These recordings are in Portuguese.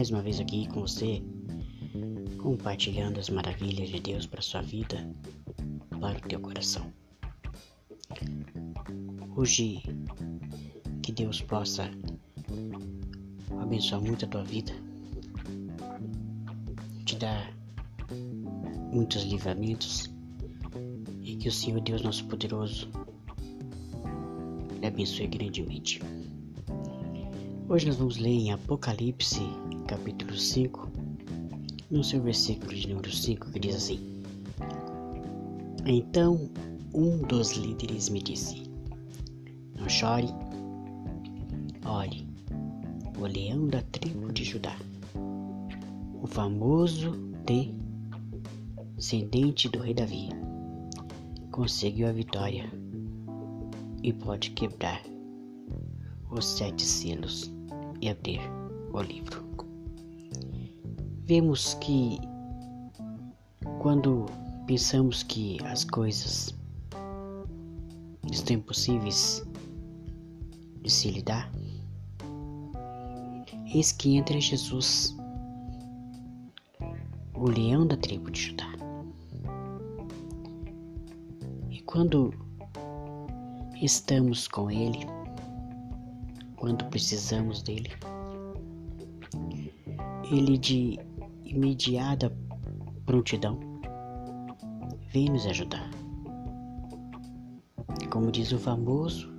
Mais uma vez aqui com você, compartilhando as maravilhas de Deus para sua vida, para o teu coração. Hoje, que Deus possa abençoar muito a tua vida, te dar muitos livramentos e que o Senhor Deus Nosso Poderoso lhe abençoe grandemente. Hoje nós vamos ler em Apocalipse, capítulo 5, no seu versículo de número 5, que diz assim: Então um dos líderes me disse: Não chore, olhe, o leão da tribo de Judá, o famoso descendente do rei Davi, conseguiu a vitória e pode quebrar os sete selos e abrir o livro. Vemos que quando pensamos que as coisas estão impossíveis de se lidar, eis que entra Jesus, o leão da tribo de Judá. E quando estamos com ele, quando precisamos dele. Ele de imediata prontidão vem nos ajudar. Como diz o famoso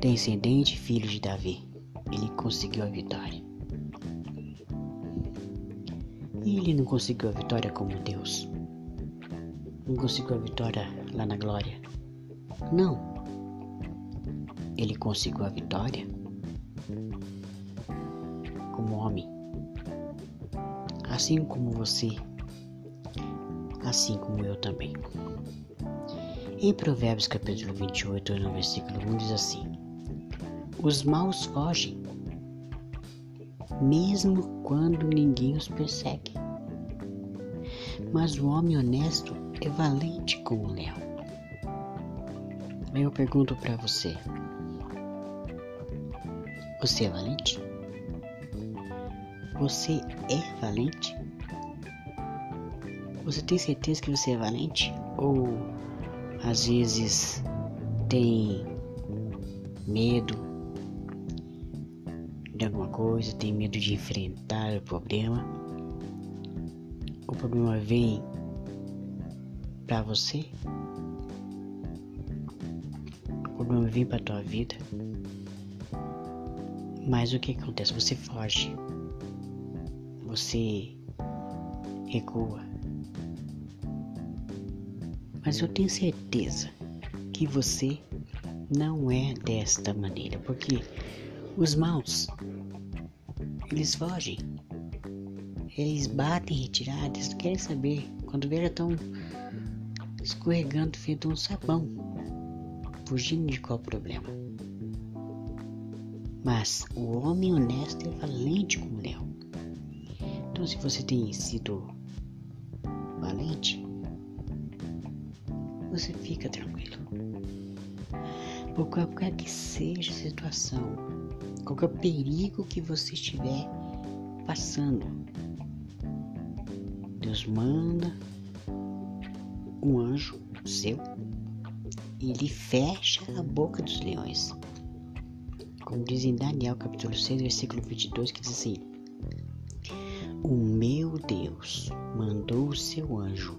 descendente filho de Davi, ele conseguiu a vitória. E ele não conseguiu a vitória como Deus. Não conseguiu a vitória lá na glória. Não ele conseguiu a vitória como homem, assim como você, assim como eu também. Em Provérbios capítulo 28, no versículo 1 diz assim: Os maus fogem, mesmo quando ninguém os persegue. Mas o homem honesto é valente como um leão. Eu pergunto para você: você é valente? Você é valente? Você tem certeza que você é valente? Ou às vezes tem medo de alguma coisa, tem medo de enfrentar o problema? O problema vem para você? O problema vem para tua vida? Mas o que acontece? Você foge, você recua. Mas eu tenho certeza que você não é desta maneira, porque os maus eles fogem, eles batem retiradas, querem saber. Quando vê já estão escorregando feito um sabão, fugindo de qual problema. Mas o homem honesto é valente como leão. Então, se você tem sido valente, você fica tranquilo. Por qualquer que seja a situação, qualquer perigo que você estiver passando, Deus manda um anjo seu e ele fecha a boca dos leões como diz em Daniel capítulo 6, versículo 22, que diz assim: O meu Deus mandou o seu anjo,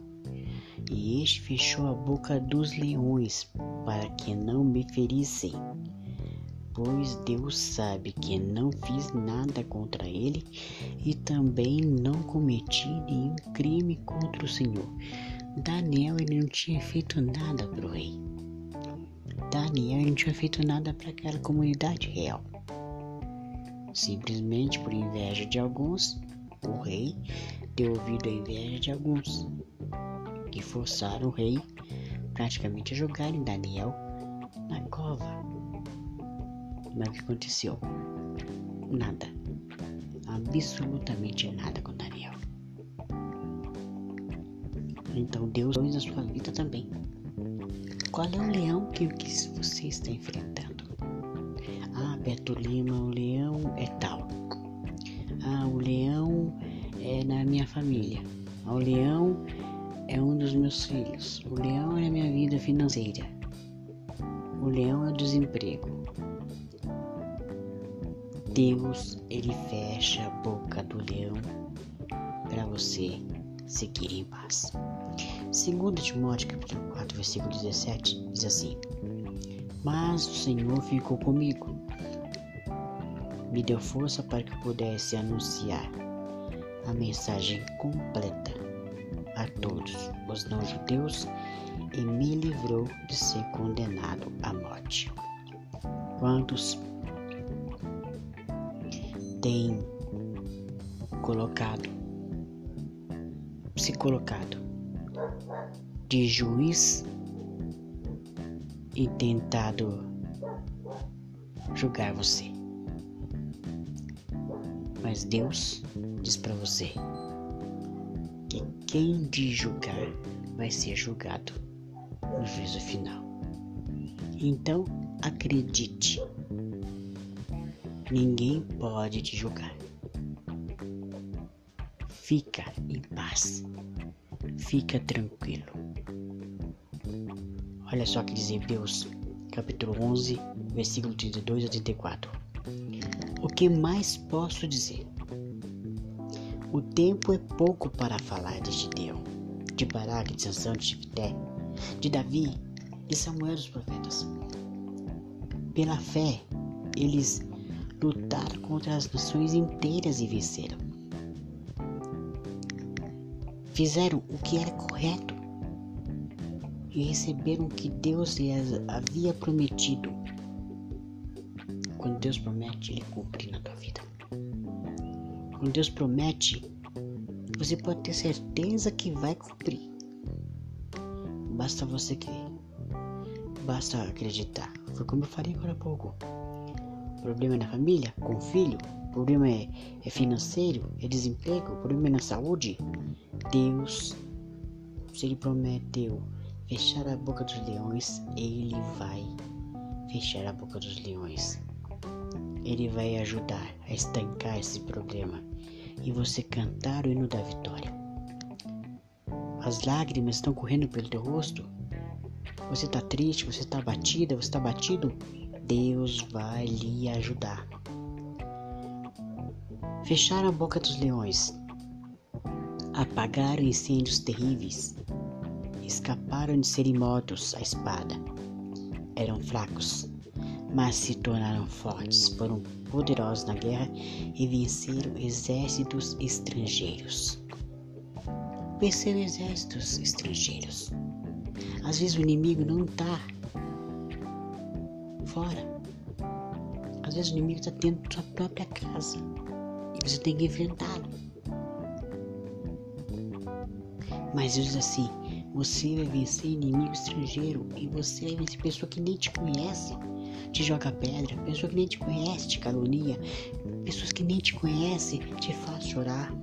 e este fechou a boca dos leões, para que não me ferissem. Pois Deus sabe que não fiz nada contra ele e também não cometi nenhum crime contra o Senhor. Daniel ele não tinha feito nada para o rei. Daniel não tinha feito nada para aquela comunidade real. Simplesmente por inveja de alguns, o rei deu ouvido à inveja de alguns, que forçaram o rei praticamente a jogar em Daniel na cova. Mas o que aconteceu? Nada. Absolutamente nada com Daniel. Então Deus fez a sua vida também. Qual é o leão que, que você está enfrentando? Ah, Beto Lima, o leão é tal. O leão é na minha família. O leão é um dos meus filhos. O leão é a minha vida financeira. O leão é o desemprego. Deus, ele fecha a boca do leão para você seguir em paz. Segundo Timóteo capítulo 4, versículo 17, diz assim: Mas o Senhor ficou comigo, me deu força para que pudesse anunciar a mensagem completa a todos os não-judeus e me livrou de ser condenado à morte. Quantos têm colocado, se colocado de juiz e tentado julgar você. Mas Deus diz para você que quem de julgar vai ser julgado no juízo final. Então, acredite, ninguém pode te julgar. Fica em paz, fica tranquilo. Olha só que diz Hebreus, capítulo 11, versículo 32 a 34. O que mais posso dizer? O tempo é pouco para falar de Gideão, de Baraque, de Sansão, de Jefté, de Davi, de Samuel dos profetas. Pela fé, eles lutaram contra as nações inteiras e venceram. Fizeram o que era correto e receberam o que Deus lhes havia prometido. Quando Deus promete, Ele cumpre na tua vida. Quando Deus promete, você pode ter certeza que vai cumprir. Basta você crer. Basta acreditar. Foi como eu falei agora há pouco. Problema é na família, com o filho, problema é, é financeiro, é desemprego, problema é na saúde. Deus, se Ele prometeu fechar a boca dos leões, Ele vai fechar a boca dos leões. Ele vai ajudar a estancar esse problema e você cantar o hino da vitória. As lágrimas estão correndo pelo teu rosto. Você está triste, você está batida, você está batido. Deus vai lhe ajudar. Fecharam a boca dos leões, apagaram incêndios terríveis, escaparam de serem mortos à espada. Eram fracos, mas se tornaram fortes, foram poderosos na guerra e venceram exércitos estrangeiros. Venceram exércitos estrangeiros. Às vezes o inimigo não está fora. Às vezes o inimigo está dentro da sua própria casa e você tem que enfrentá-lo. Mas Deus diz assim: você vai vencer inimigo estrangeiro e você vai vencer pessoa que nem te conhece te joga pedra, pessoa que nem te conhece te calunia, pessoas que nem te conhecem te faz chorar.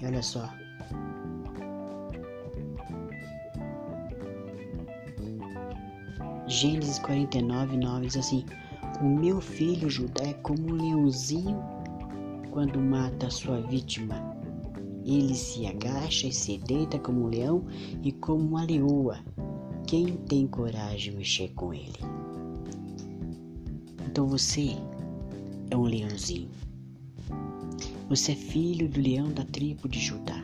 E olha só. Gênesis 49, 9 diz assim: O meu filho Judá é como um leãozinho quando mata sua vítima. Ele se agacha e se deita como um leão e como uma leoa quem tem coragem de mexer com ele? Então você é um leãozinho. Você é filho do leão da tribo de Judá.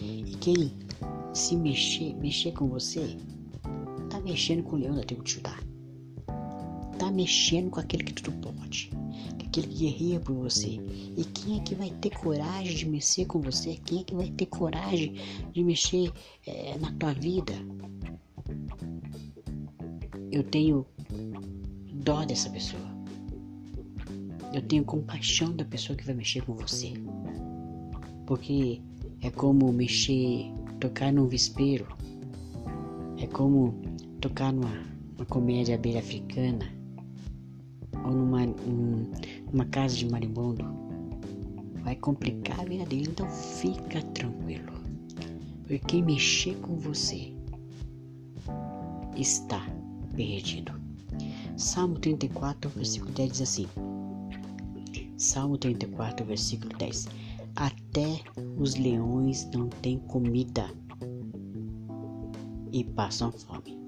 E quem se mexer, mexer com você, tá mexendo com o leão da tribo de Judá. Tá mexendo com aquele que tudo pode, aquele que guerreia por você. E quem é que vai ter coragem de mexer com você? Quem é que vai ter coragem de mexer é, na tua vida? Eu tenho dó dessa pessoa. Eu tenho compaixão da pessoa que vai mexer com você. Porque é como mexer, tocar num vespeiro. É como tocar numa, numa comédia abelha africana. Ou numa, um, numa casa de marimbondo. Vai complicar a vida dele, então fica tranquilo. Porque quem mexer com você está perdido. Salmo 34, versículo 10 diz assim: Salmo 34, versículo 10: Até os leões não têm comida e passam fome,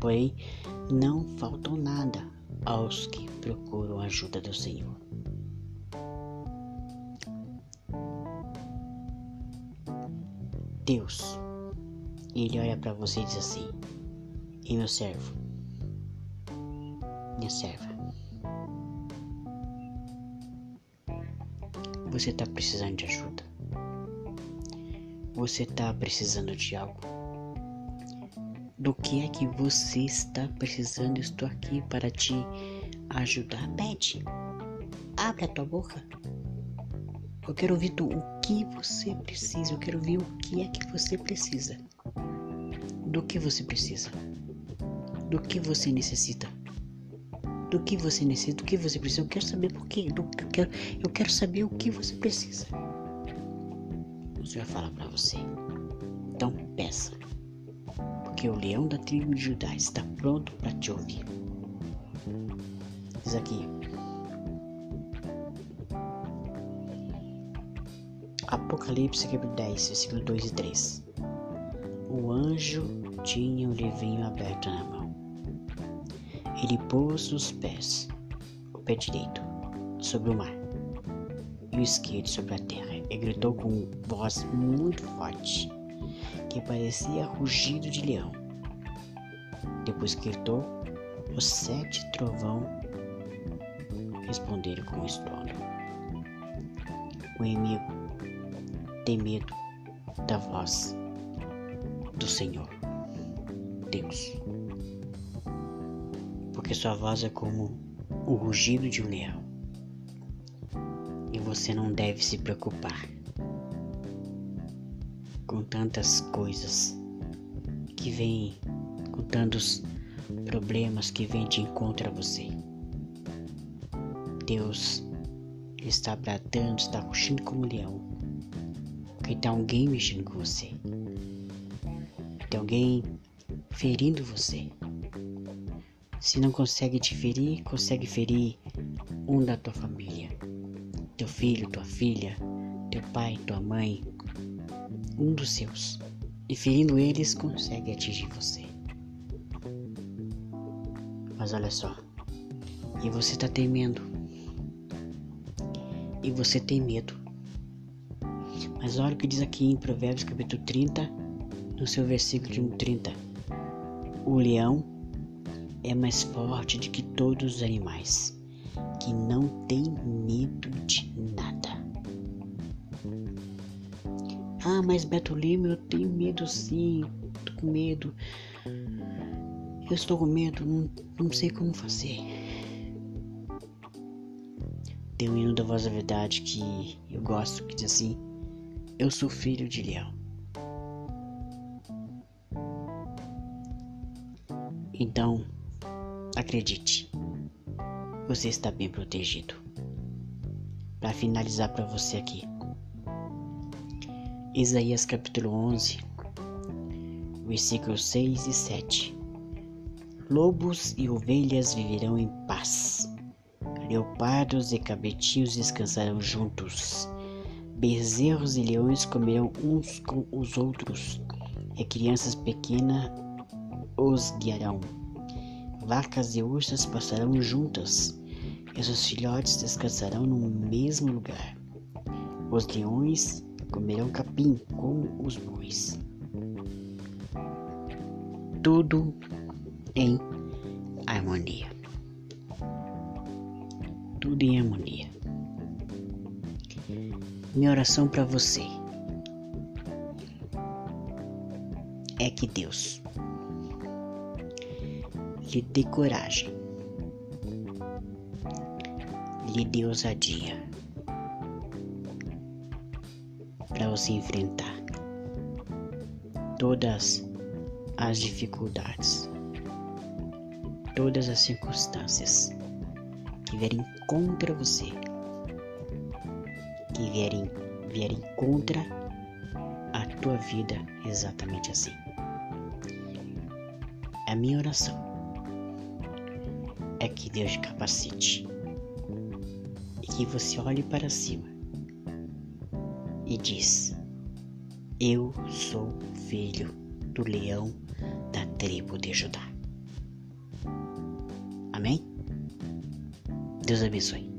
porém não faltam nada aos que procuram a ajuda do Senhor. Deus, Ele olha para você e diz assim: E meu servo, minha serva, você está precisando de ajuda? Você está precisando de algo? Do que é que você está precisando? Estou aqui para te ajudar. Pede. Abre a tua boca. Eu quero ouvir tu, o que você precisa. Eu quero ouvir o que é que você precisa. Do que você precisa. Do que você necessita. Do que você necessita, do que você precisa. Eu quero saber por quê. Do, eu, quero, eu quero saber o que você precisa. O Senhor fala para você. Então peça. Porque o leão da tribo de Judá está pronto para te ouvir. Diz aqui, Apocalipse capítulo 10, versículo 2 e 3. O anjo tinha o livrinho aberto na mão. Ele pôs os pés, o pé direito, sobre o mar, e o esquerdo sobre a terra, e gritou com voz muito forte, que parecia rugido de leão. Depois gritou, os sete trovão responderam com estrondo. O inimigo tem medo da voz do Senhor, Deus. Porque sua voz é como o rugido de um leão. E você não deve se preocupar com tantas coisas que vêm, com tantos problemas que vêm de encontro a você. Deus está bradando, está rugindo como um leão porque tem alguém mexendo com você. Tem alguém ferindo você. Se não consegue te ferir, consegue ferir um da tua família. Teu filho, tua filha, teu pai, tua mãe, um dos seus. E ferindo eles, consegue atingir você. Mas olha só. E você tá temendo. E você tem medo. Mas olha o que diz aqui em Provérbios capítulo 30, no seu versículo 30. O leão é mais forte do que todos os animais, que não tem medo de nada. Ah, mas Beto Lima, eu tenho medo sim, tô com medo. Eu estou com medo, não, não sei como fazer. Tem um hino da voz da verdade que eu gosto, que diz assim: eu sou filho de leão. Então, acredite, você está bem protegido. Para finalizar para você aqui, Isaías capítulo 11, versículos 6 e 7. Lobos e ovelhas viverão em paz, leopardos e cabritinhos descansarão juntos Bezerros e leões comerão uns com os outros, e crianças pequenas os guiarão. Vacas e ursas passarão juntas, e seus filhotes descansarão no mesmo lugar. Os leões comerão capim como os bois. Tudo em harmonia. Tudo em harmonia. Minha oração para você é que Deus lhe dê coragem, lhe dê ousadia para você enfrentar todas as dificuldades, todas as circunstâncias que vierem contra você que vierem, vierem contra a tua vida exatamente assim. É a minha oração é que Deus te capacite e que você olhe para cima e diz: Eu sou filho do leão da tribo de Judá. Amém? Deus abençoe.